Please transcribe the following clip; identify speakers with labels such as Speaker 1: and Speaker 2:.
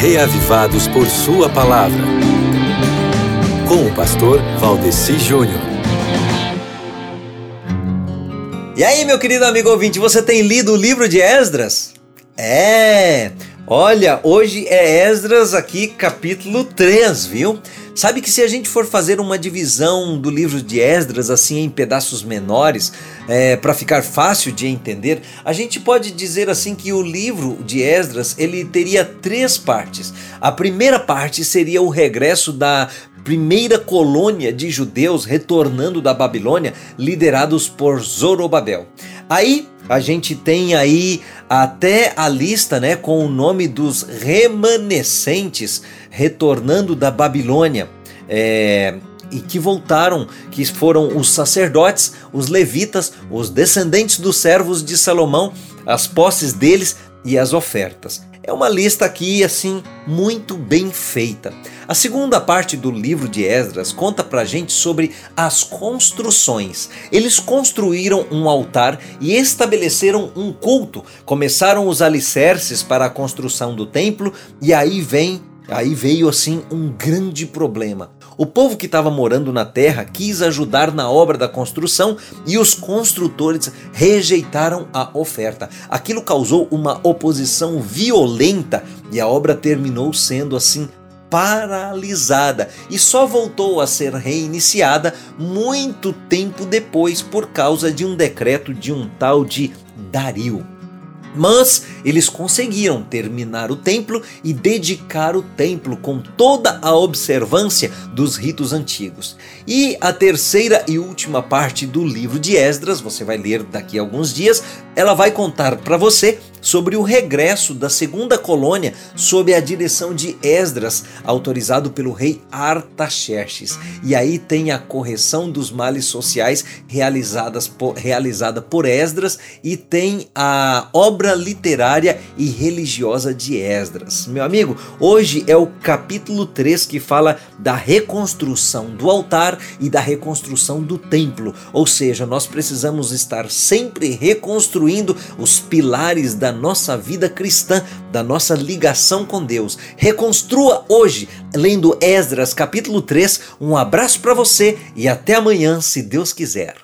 Speaker 1: reavivados por Sua palavra. Com o pastor Valdeci Júnior.
Speaker 2: E aí, meu querido amigo ouvinte, você tem lido o livro de Esdras? É! Olha, hoje é Esdras aqui, capítulo 3, viu? Sabe que se a gente for fazer uma divisão do livro de Esdras assim em pedaços menores, é, para ficar fácil de entender, a gente pode dizer assim que o livro de Esdras ele teria três partes. A primeira parte seria o regresso da primeira colônia de judeus retornando da Babilônia, liderados por Zorobabel. Aí a gente tem aí até a lista, né, com o nome dos remanescentes retornando da Babilônia. É, e que voltaram, que foram os sacerdotes, os levitas, os descendentes dos servos de Salomão, as posses deles e as ofertas. É uma lista aqui assim muito bem feita. A segunda parte do livro de Esdras conta pra gente sobre as construções. Eles construíram um altar e estabeleceram um culto. Começaram os alicerces para a construção do templo e aí vem Aí veio assim um grande problema. O povo que estava morando na terra quis ajudar na obra da construção e os construtores rejeitaram a oferta. Aquilo causou uma oposição violenta e a obra terminou sendo assim paralisada e só voltou a ser reiniciada muito tempo depois por causa de um decreto de um tal de Dario. Mas eles conseguiram terminar o templo e dedicar o templo com toda a observância dos ritos antigos. E a terceira e última parte do livro de Esdras, você vai ler daqui a alguns dias, ela vai contar para você sobre o regresso da segunda colônia sob a direção de Esdras, autorizado pelo rei Artaxerxes. E aí tem a correção dos males sociais realizadas por, realizada por Esdras e tem a obra literária e religiosa de Esdras. Meu amigo, hoje é o capítulo 3 que fala da reconstrução do altar e da reconstrução do templo. Ou seja, nós precisamos estar sempre reconstruindo construindo os pilares da nossa vida cristã, da nossa ligação com Deus. Reconstrua hoje, lendo Esdras capítulo 3. Um abraço para você e até amanhã, se Deus quiser.